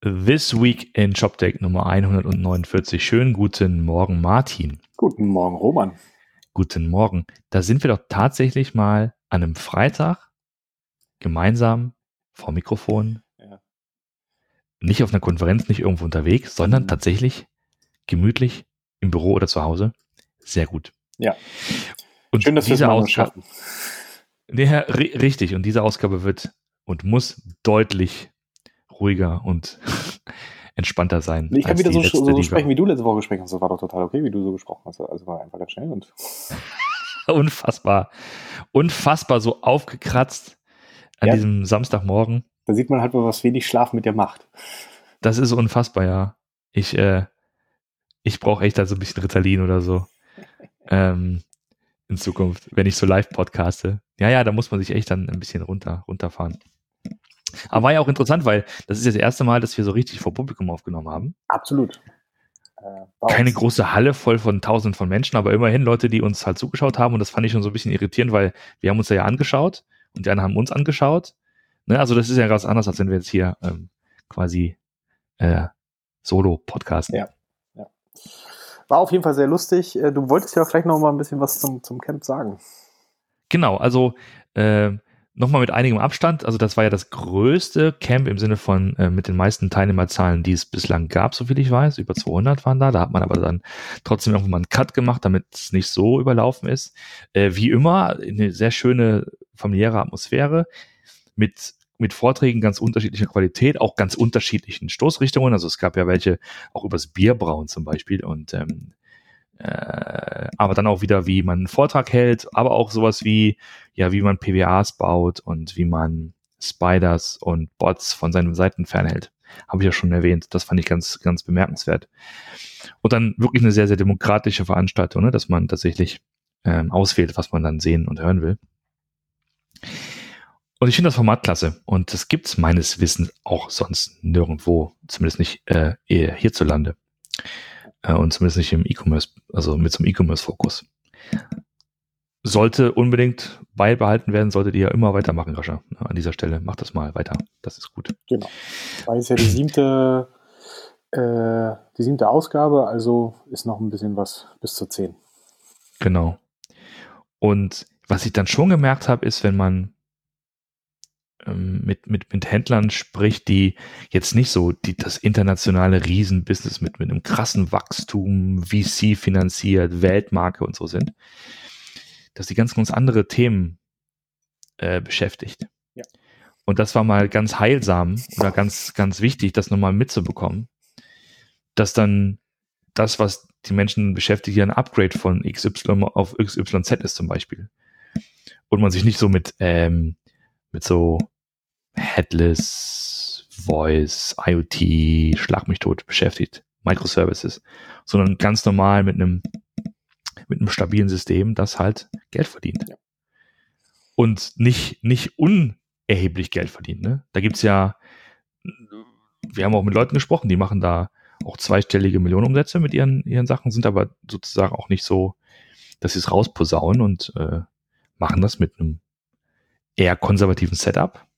This Week in ShopTech Nummer 149. Schönen guten Morgen, Martin. Guten Morgen, Roman. Guten Morgen. Da sind wir doch tatsächlich mal an einem Freitag gemeinsam vor Mikrofon. Ja. Nicht auf einer Konferenz, nicht irgendwo unterwegs, sondern mhm. tatsächlich gemütlich im Büro oder zu Hause. Sehr gut. Ja. Und Schön, dass wir es mal schaffen. Ja, richtig. Und diese Ausgabe wird und muss deutlich ruhiger und entspannter sein. Ich kann wieder so, letzte, so sprechen, wie du letzte Woche gesprochen hast. Das war doch total okay, wie du so gesprochen hast. Also war einfach ganz schnell und. Unfassbar. Unfassbar so aufgekratzt an ja. diesem Samstagmorgen. Da sieht man halt mal, was wenig Schlaf mit dir macht. Das ist unfassbar, ja. Ich, äh, ich brauche echt da so ein bisschen Ritalin oder so. ähm, in Zukunft, wenn ich so live podcaste. Ja, ja, da muss man sich echt dann ein bisschen runter, runterfahren. Aber war ja auch interessant, weil das ist das erste Mal, dass wir so richtig vor Publikum aufgenommen haben. Absolut. Äh, Keine große Halle voll von tausenden von Menschen, aber immerhin Leute, die uns halt zugeschaut haben und das fand ich schon so ein bisschen irritierend, weil wir haben uns ja angeschaut und die anderen haben uns angeschaut. Ne? Also das ist ja ganz anders, als wenn wir jetzt hier ähm, quasi äh, solo podcasten. Ja, ja. War auf jeden Fall sehr lustig. Äh, du wolltest ja vielleicht noch mal ein bisschen was zum, zum Camp sagen. Genau, also äh, nochmal mit einigem Abstand. Also das war ja das größte Camp im Sinne von äh, mit den meisten Teilnehmerzahlen, die es bislang gab, so viel ich weiß. Über 200 waren da. Da hat man aber dann trotzdem irgendwann mal einen Cut gemacht, damit es nicht so überlaufen ist. Äh, wie immer, eine sehr schöne familiäre Atmosphäre mit mit Vorträgen ganz unterschiedlicher Qualität, auch ganz unterschiedlichen Stoßrichtungen. Also es gab ja welche auch übers Bierbrauen zum Beispiel und ähm, äh, aber dann auch wieder, wie man einen Vortrag hält, aber auch sowas wie, ja, wie man PWAs baut und wie man Spiders und Bots von seinen Seiten fernhält. Habe ich ja schon erwähnt. Das fand ich ganz, ganz bemerkenswert. Und dann wirklich eine sehr, sehr demokratische Veranstaltung, ne, dass man tatsächlich ähm, auswählt, was man dann sehen und hören will. Und ich finde das Format klasse. Und das gibt's meines Wissens auch sonst nirgendwo, zumindest nicht äh, hierzulande. Äh, und zumindest nicht im E-Commerce, also mit so einem E-Commerce-Fokus. Sollte unbedingt beibehalten werden, solltet ihr ja immer weitermachen, Rascha. An dieser Stelle macht das mal weiter. Das ist gut. Genau. Weil es ja die siebte, äh, die siebte Ausgabe, also ist noch ein bisschen was bis zur zehn. Genau. Und was ich dann schon gemerkt habe, ist, wenn man mit, mit, mit Händlern spricht, die jetzt nicht so die, das internationale Riesenbusiness mit, mit einem krassen Wachstum, VC finanziert, Weltmarke und so sind, dass die ganz, ganz andere Themen äh, beschäftigt. Ja. Und das war mal ganz heilsam oder ganz, ganz wichtig, das nochmal mitzubekommen, dass dann das, was die Menschen beschäftigt, ein Upgrade von XY auf XYZ ist zum Beispiel. Und man sich nicht so mit, ähm, mit so Headless, Voice, IoT, Schlag mich tot beschäftigt, Microservices, sondern ganz normal mit einem, mit einem stabilen System, das halt Geld verdient. Ja. Und nicht, nicht unerheblich Geld verdient. Ne? Da gibt's ja, wir haben auch mit Leuten gesprochen, die machen da auch zweistellige Millionenumsätze mit ihren, ihren Sachen, sind aber sozusagen auch nicht so, dass sie es rausposaunen und äh, machen das mit einem eher konservativen Setup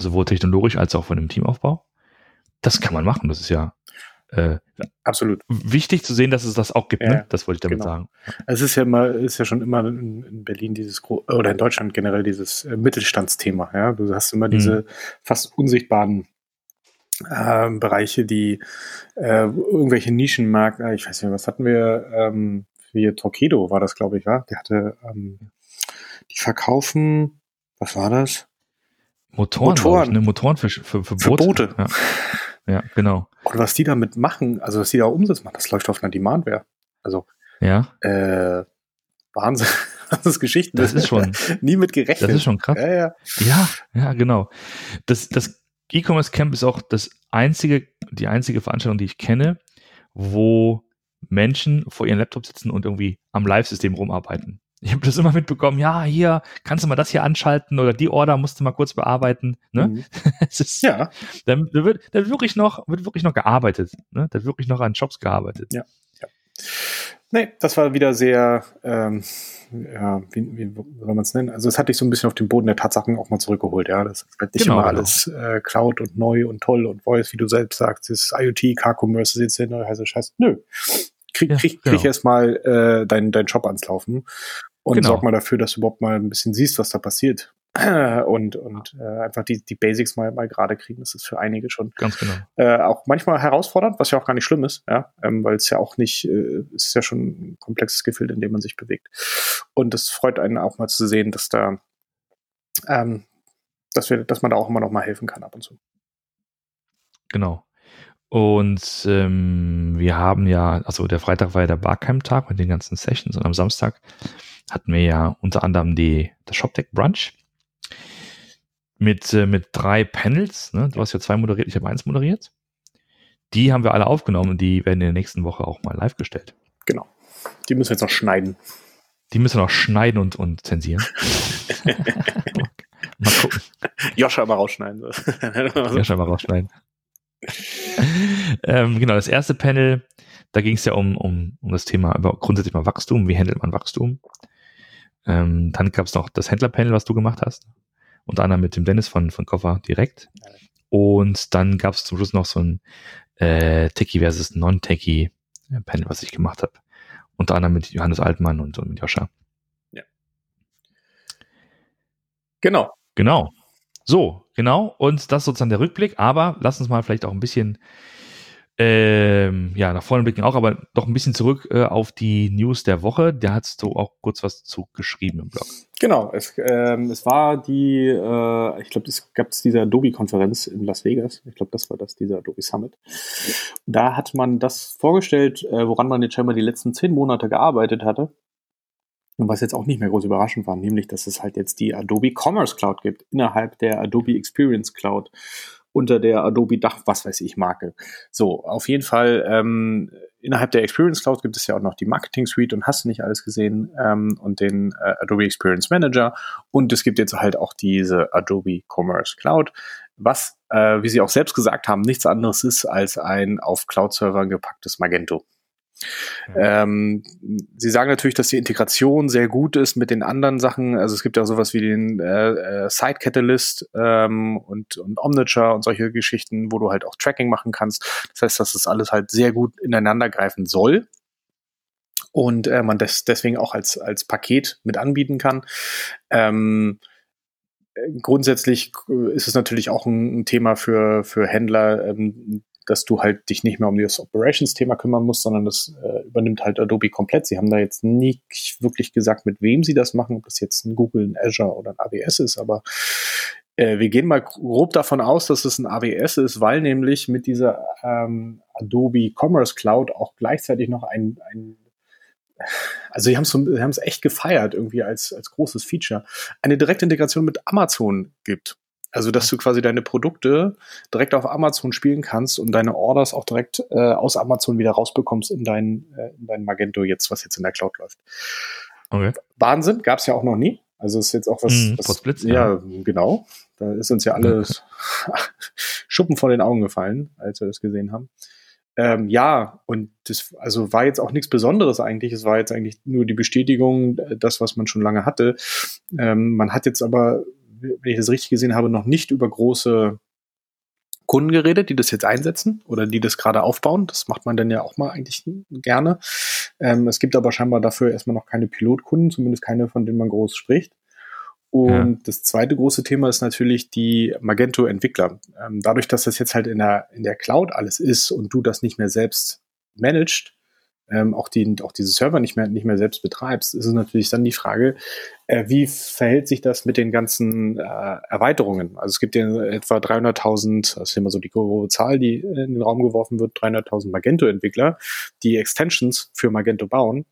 sowohl technologisch als auch von dem Teamaufbau. Das kann man machen. Das ist ja äh, absolut wichtig zu sehen, dass es das auch gibt. Ne? Ja, ne? Das wollte ich damit genau. sagen. Es ist ja immer, ist ja schon immer in Berlin dieses oder in Deutschland generell dieses äh, Mittelstandsthema. Ja, du hast immer diese mhm. fast unsichtbaren äh, Bereiche, die äh, irgendwelche Nischenmarken. Äh, ich weiß nicht, was hatten wir? Ähm, wie Torpedo war das, glaube ich, war. Die hatte, ähm, die verkaufen. Was war das? Motoren, Motoren. Ich, ne? Motoren für, für, für, Boote. Für Boote. Ja. ja. genau. Und was die damit machen, also was die da umsetzen, das läuft auf einer Demandware. Also ja. Äh, Wahnsinn. Das ist Geschichten. Das ist schon. nie mit gerechnet. Das ist schon krass. Ja, ja, ja, ja genau. Das, das E-Commerce Camp ist auch das einzige, die einzige Veranstaltung, die ich kenne, wo Menschen vor ihren Laptop sitzen und irgendwie am Live-System rumarbeiten. Ich habe das immer mitbekommen, ja, hier, kannst du mal das hier anschalten oder die Order musst du mal kurz bearbeiten. Ne? Mhm. ist, ja. Da wird, da wird wirklich noch, wird wirklich noch gearbeitet. Ne? Da wird wirklich noch an Jobs gearbeitet. Ja. ja. Nee, das war wieder sehr, ähm, ja, wie, wie soll man es nennen? Also es hat dich so ein bisschen auf den Boden der Tatsachen auch mal zurückgeholt, ja. Das ist halt nicht genau, immer genau. alles äh, Cloud und neu und toll und Voice, wie du selbst sagst, ist IoT, Car-Commerce, ist jetzt der neue heiße Scheiß. Nö. Krieg, krieg, ja, genau. krieg erst mal äh, dein, dein Job ans Laufen und genau. sorg mal dafür, dass du überhaupt mal ein bisschen siehst, was da passiert. und, und äh, einfach die, die Basics mal, mal gerade kriegen. Das ist für einige schon ganz genau. Äh, auch manchmal herausfordernd, was ja auch gar nicht schlimm ist, ja, ähm, weil es ja auch nicht, äh, es ist ja schon ein komplexes Gefühl, in dem man sich bewegt. Und es freut einen auch mal zu sehen, dass da, ähm, dass wir, dass man da auch immer noch mal helfen kann ab und zu. Genau. Und ähm, wir haben ja, also der Freitag war ja der Barcamp-Tag mit den ganzen Sessions und am Samstag hatten wir ja unter anderem die, das ShopTech Brunch mit, äh, mit drei Panels. Ne? Du hast ja zwei moderiert, ich habe eins moderiert. Die haben wir alle aufgenommen und die werden in der nächsten Woche auch mal live gestellt. Genau. Die müssen wir jetzt noch schneiden. Die müssen wir noch schneiden und, und zensieren. mal gucken. Joscha mal rausschneiden. Joscha mal rausschneiden. ähm, genau, das erste Panel, da ging es ja um, um, um das Thema über grundsätzlich mal Wachstum. Wie handelt man Wachstum? Ähm, dann gab es noch das Händlerpanel, was du gemacht hast unter anderem mit dem Dennis von, von Koffer direkt. Und dann gab es zum Schluss noch so ein äh, Techie versus Non-Techie äh, Panel, was ich gemacht habe. Unter anderem mit Johannes Altmann und, und mit Joscha. Ja. Genau. Genau. So, genau. Und das ist sozusagen der Rückblick. Aber lass uns mal vielleicht auch ein bisschen ähm, ja, nach vorne blicken auch, aber doch ein bisschen zurück äh, auf die News der Woche. Da hast du auch kurz was zu geschrieben im Blog. Genau, es, ähm, es war die, äh, ich glaube, es gab diese Adobe-Konferenz in Las Vegas. Ich glaube, das war das, dieser Adobe Summit. Da hat man das vorgestellt, äh, woran man jetzt scheinbar die letzten zehn Monate gearbeitet hatte. Und was jetzt auch nicht mehr groß überraschend war, nämlich, dass es halt jetzt die Adobe Commerce Cloud gibt, innerhalb der Adobe Experience Cloud unter der Adobe Dach, was weiß ich, Marke. So, auf jeden Fall, ähm, innerhalb der Experience Cloud gibt es ja auch noch die Marketing Suite und hast du nicht alles gesehen ähm, und den äh, Adobe Experience Manager und es gibt jetzt halt auch diese Adobe Commerce Cloud, was, äh, wie sie auch selbst gesagt haben, nichts anderes ist als ein auf Cloud-Servern gepacktes Magento. Ähm, sie sagen natürlich, dass die Integration sehr gut ist mit den anderen Sachen. Also es gibt ja sowas wie den äh, äh, Site Catalyst ähm, und, und Omniture und solche Geschichten, wo du halt auch Tracking machen kannst. Das heißt, dass das alles halt sehr gut ineinander greifen soll und äh, man das deswegen auch als, als Paket mit anbieten kann. Ähm, grundsätzlich ist es natürlich auch ein, Thema für, für Händler, ähm, dass du halt dich nicht mehr um das Operations-Thema kümmern musst, sondern das äh, übernimmt halt Adobe komplett. Sie haben da jetzt nicht wirklich gesagt, mit wem sie das machen, ob das jetzt ein Google, ein Azure oder ein AWS ist, aber äh, wir gehen mal grob davon aus, dass es ein AWS ist, weil nämlich mit dieser ähm, Adobe Commerce Cloud auch gleichzeitig noch ein, ein also sie haben es echt gefeiert irgendwie als als großes Feature, eine direkte Integration mit Amazon gibt. Also, dass du quasi deine Produkte direkt auf Amazon spielen kannst und deine Orders auch direkt äh, aus Amazon wieder rausbekommst in dein, äh, in dein Magento jetzt, was jetzt in der Cloud läuft. Okay. Wahnsinn, gab es ja auch noch nie. Also ist jetzt auch was, mm, was Blitz, ja, ja, genau. Da ist uns ja alles Schuppen vor den Augen gefallen, als wir das gesehen haben. Ähm, ja, und das also war jetzt auch nichts Besonderes eigentlich. Es war jetzt eigentlich nur die Bestätigung, äh, das, was man schon lange hatte. Ähm, man hat jetzt aber wenn ich das richtig gesehen habe, noch nicht über große Kunden geredet, die das jetzt einsetzen oder die das gerade aufbauen. Das macht man dann ja auch mal eigentlich gerne. Ähm, es gibt aber scheinbar dafür erstmal noch keine Pilotkunden, zumindest keine, von denen man groß spricht. Und ja. das zweite große Thema ist natürlich die Magento-Entwickler. Ähm, dadurch, dass das jetzt halt in der, in der Cloud alles ist und du das nicht mehr selbst managst, ähm, auch, die, auch diese Server nicht mehr, nicht mehr selbst betreibst, ist es natürlich dann die Frage, äh, wie verhält sich das mit den ganzen äh, Erweiterungen? Also es gibt ja etwa 300.000, das ist immer so die grobe Zahl, die in den Raum geworfen wird, 300.000 Magento-Entwickler, die Extensions für Magento bauen.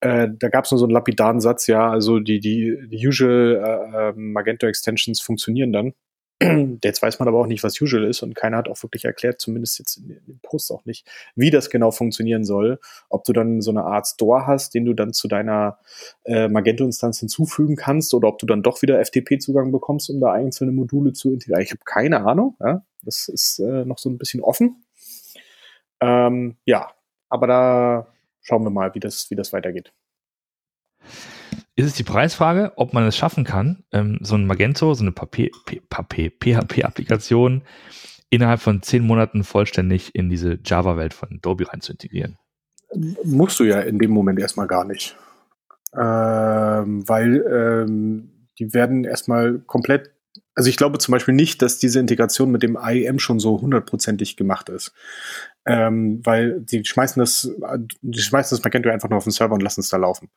Äh, da gab es nur so einen lapidaren Satz, ja, also die, die, die usual äh, ähm, Magento Extensions funktionieren dann. Jetzt weiß man aber auch nicht, was usual ist und keiner hat auch wirklich erklärt, zumindest jetzt in dem Post auch nicht, wie das genau funktionieren soll. Ob du dann so eine Art Store hast, den du dann zu deiner äh, Magento-Instanz hinzufügen kannst oder ob du dann doch wieder FTP-Zugang bekommst, um da einzelne Module zu integrieren. Ich habe keine Ahnung. Ja? Das ist äh, noch so ein bisschen offen. Ähm, ja, aber da schauen wir mal, wie das, wie das weitergeht. Ist es die Preisfrage, ob man es schaffen kann, ähm, so ein Magento, so eine PHP-Applikation innerhalb von zehn Monaten vollständig in diese Java-Welt von Adobe rein zu integrieren. Musst du ja in dem Moment erstmal gar nicht. Ähm, weil ähm, die werden erstmal komplett also ich glaube zum Beispiel nicht, dass diese Integration mit dem IEM schon so hundertprozentig gemacht ist ähm, weil die schmeißen das, die schmeißen das Magento einfach nur auf den Server und lassen es da laufen.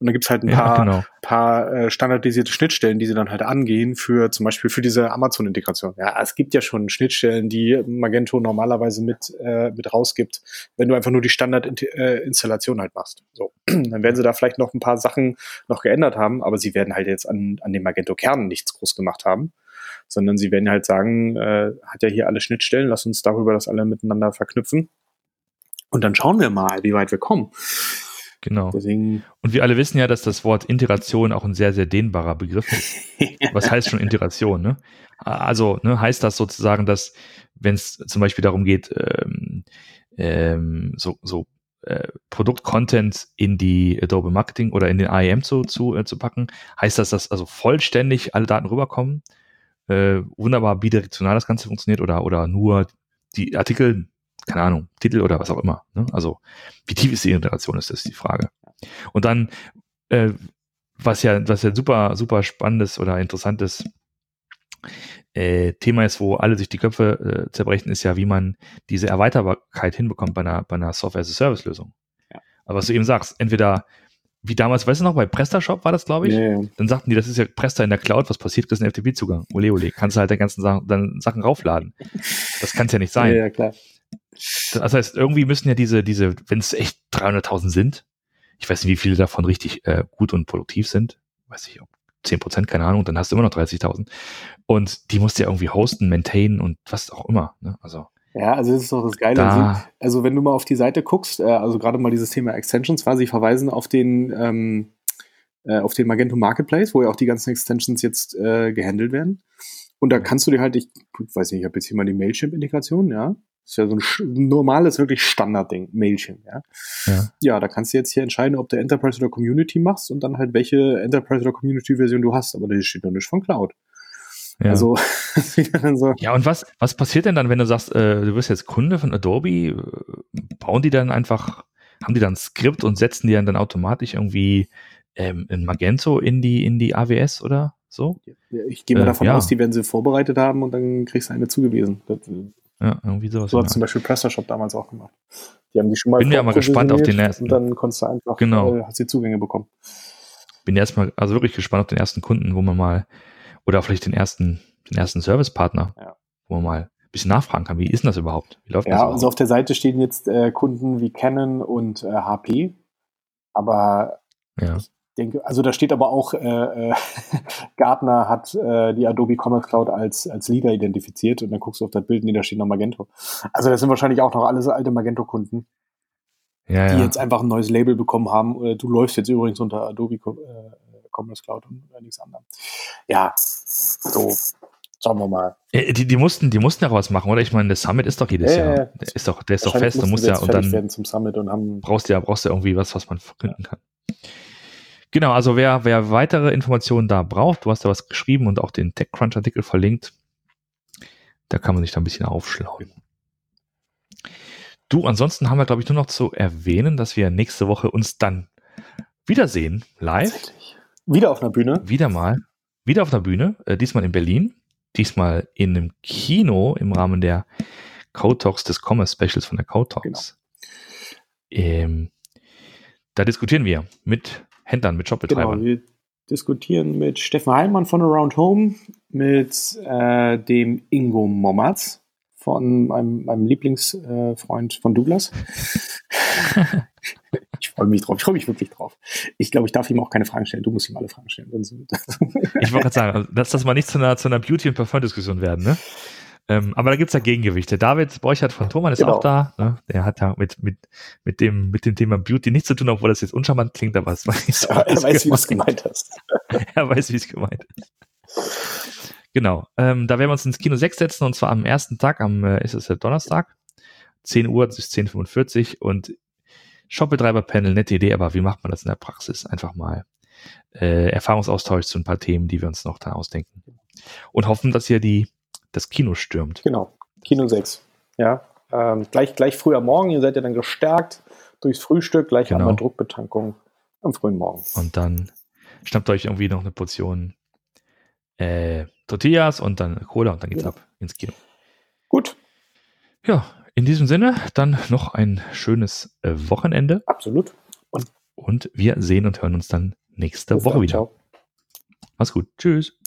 Und dann gibt's halt ein ja, paar, genau. paar äh, standardisierte Schnittstellen, die sie dann halt angehen für zum Beispiel für diese Amazon-Integration. Ja, es gibt ja schon Schnittstellen, die Magento normalerweise mit, äh, mit rausgibt, wenn du einfach nur die Standard-Installation halt machst. So, dann werden sie da vielleicht noch ein paar Sachen noch geändert haben, aber sie werden halt jetzt an, an dem Magento-Kern nichts groß gemacht haben sondern sie werden halt sagen, äh, hat ja hier alle Schnittstellen, lass uns darüber das alle miteinander verknüpfen. Und dann schauen wir mal, wie weit wir kommen. Genau. Deswegen und wir alle wissen ja, dass das Wort Integration auch ein sehr, sehr dehnbarer Begriff ist. Was heißt schon Integration? Ne? Also ne, heißt das sozusagen, dass wenn es zum Beispiel darum geht, ähm, ähm, so, so äh, Produktcontent in die Adobe Marketing oder in den IAM zu, zu, äh, zu packen, heißt das, dass also vollständig alle Daten rüberkommen? Äh, wunderbar bidirektional das Ganze funktioniert oder, oder nur die Artikel, keine Ahnung, Titel oder was auch immer. Ne? Also wie tief ist die Integration, ist das die Frage. Und dann, äh, was ja, was ja super, super spannendes oder interessantes äh, Thema ist, wo alle sich die Köpfe äh, zerbrechen, ist ja, wie man diese Erweiterbarkeit hinbekommt bei einer, bei einer Software-as-a-Service-Lösung. Ja. Aber was du eben sagst, entweder wie damals, weißt du noch, bei PrestaShop war das, glaube ich. Ja. Dann sagten die, das ist ja Presta in der Cloud, was passiert, das ist ein FTP-Zugang. Ole, ole, kannst du halt deine ganzen Sachen, dann Sachen raufladen. Das kann es ja nicht sein. Ja, klar. Das heißt, irgendwie müssen ja diese, diese, wenn es echt 300.000 sind, ich weiß nicht, wie viele davon richtig äh, gut und produktiv sind, weiß ich, 10 Prozent, keine Ahnung, dann hast du immer noch 30.000. Und die musst du ja irgendwie hosten, maintainen und was auch immer. Ne? Also ja, also das ist doch das Geile. Da. Also wenn du mal auf die Seite guckst, äh, also gerade mal dieses Thema Extensions war, sie verweisen auf den ähm, äh, auf den Magento Marketplace, wo ja auch die ganzen Extensions jetzt äh, gehandelt werden. Und da kannst du dir halt, ich weiß nicht, ich habe jetzt hier mal die Mailchimp-Integration, ja. Das ist ja so ein normales, wirklich Standardding, Mailchimp, ja. ja. Ja, da kannst du jetzt hier entscheiden, ob du Enterprise oder Community machst und dann halt welche Enterprise oder Community-Version du hast. Aber das steht noch nicht von Cloud. Ja. Also, so. Ja, und was, was passiert denn dann, wenn du sagst, äh, du wirst jetzt Kunde von Adobe? Bauen die dann einfach, haben die dann ein Skript und setzen die dann, automatisch irgendwie ähm, ein Magento in die, in die AWS oder so? Ich gehe mal äh, davon ja. aus, die werden sie vorbereitet haben und dann kriegst du eine zugewiesen. Das, ja, irgendwie sowas. So hat zum Beispiel PrestaShop damals auch gemacht. Die haben die schon mal Bin ja mal gespannt auf den ersten. Und dann konntest du einfach, genau. äh, hast die Zugänge bekommen. Bin erstmal, also wirklich gespannt auf den ersten Kunden, wo man mal oder vielleicht den ersten, den ersten Servicepartner, ja. wo man mal ein bisschen nachfragen kann, wie ist denn das überhaupt? Wie läuft ja, das also auf der Seite stehen jetzt äh, Kunden wie Canon und äh, HP, aber ja. ich denke, also da steht aber auch, äh, äh, Gartner hat äh, die Adobe Commerce Cloud als, als Leader identifiziert und dann guckst du auf das Bild und da steht noch Magento. Also das sind wahrscheinlich auch noch alles alte Magento-Kunden. Ja, die ja. jetzt einfach ein neues Label bekommen haben. Äh, du läufst jetzt übrigens unter Adobe Commerce Cloud und nichts anderem. Ja, so, schauen wir mal. Äh, die, die, mussten, die mussten ja was machen, oder? Ich meine, der Summit ist doch jedes ja, Jahr. Ja, der ist doch, der ist doch fest. Du musst ja und dann zum Summit und haben brauchst ja, brauchst ja irgendwie was, was man verkünden kann. Genau, also wer, wer weitere Informationen da braucht, du hast da was geschrieben und auch den TechCrunch-Artikel verlinkt, da kann man sich da ein bisschen aufschlauen. Du, ansonsten haben wir, glaube ich, nur noch zu erwähnen, dass wir nächste Woche uns dann wiedersehen, live. Wieder auf einer Bühne? Wieder mal. Wieder auf einer Bühne, äh, diesmal in Berlin. Diesmal in einem Kino im Rahmen der Code Talks des Commerce Specials von der Code Talks. Genau. Ähm, da diskutieren wir mit Händlern, mit Shopbetreibern. Genau, wir diskutieren mit Steffen Heilmann von Around Home, mit äh, dem Ingo Mommerz von meinem, meinem Lieblingsfreund äh, von Douglas. ich freue mich drauf. Ich freue mich wirklich drauf. Ich glaube, ich darf ihm auch keine Fragen stellen. Du musst ihm alle Fragen stellen. ich wollte gerade sagen, dass das mal nicht zu einer, zu einer Beauty- und Parfum-Diskussion werden, ne? Ähm, aber da gibt es ja Gegengewichte. David Borchert von Thomann ist genau. auch da. Ne? Der hat ja mit, mit, mit, dem, mit dem Thema Beauty nichts zu tun, obwohl das jetzt uncharmant klingt, aber es weiß so, ja, Er weiß, wie du es gemeint hast. er weiß, wie es gemeint ist. Genau. Ähm, da werden wir uns ins Kino 6 setzen und zwar am ersten Tag, am äh, ist es der Donnerstag, 10 Uhr bis 10.45 Uhr und Shopbetreiber-Panel, nette Idee, aber wie macht man das in der Praxis? Einfach mal äh, Erfahrungsaustausch zu ein paar Themen, die wir uns noch da ausdenken. Und hoffen, dass ihr die, das Kino stürmt. Genau, Kino 6. Ja, ähm, gleich, gleich früh am Morgen, ihr seid ja dann gestärkt durchs Frühstück, gleich Genau. einmal Druckbetankung am frühen Morgen. Und dann schnappt euch irgendwie noch eine Portion äh, Tortillas und dann Cola und dann geht's Ja. ab ins Kino. Gut, Ja, in diesem Sinne dann noch ein schönes äh, Wochenende absolut. und wir sehen und hören uns dann nächste Woche wieder. Ciao. Mach's gut. Tschüss.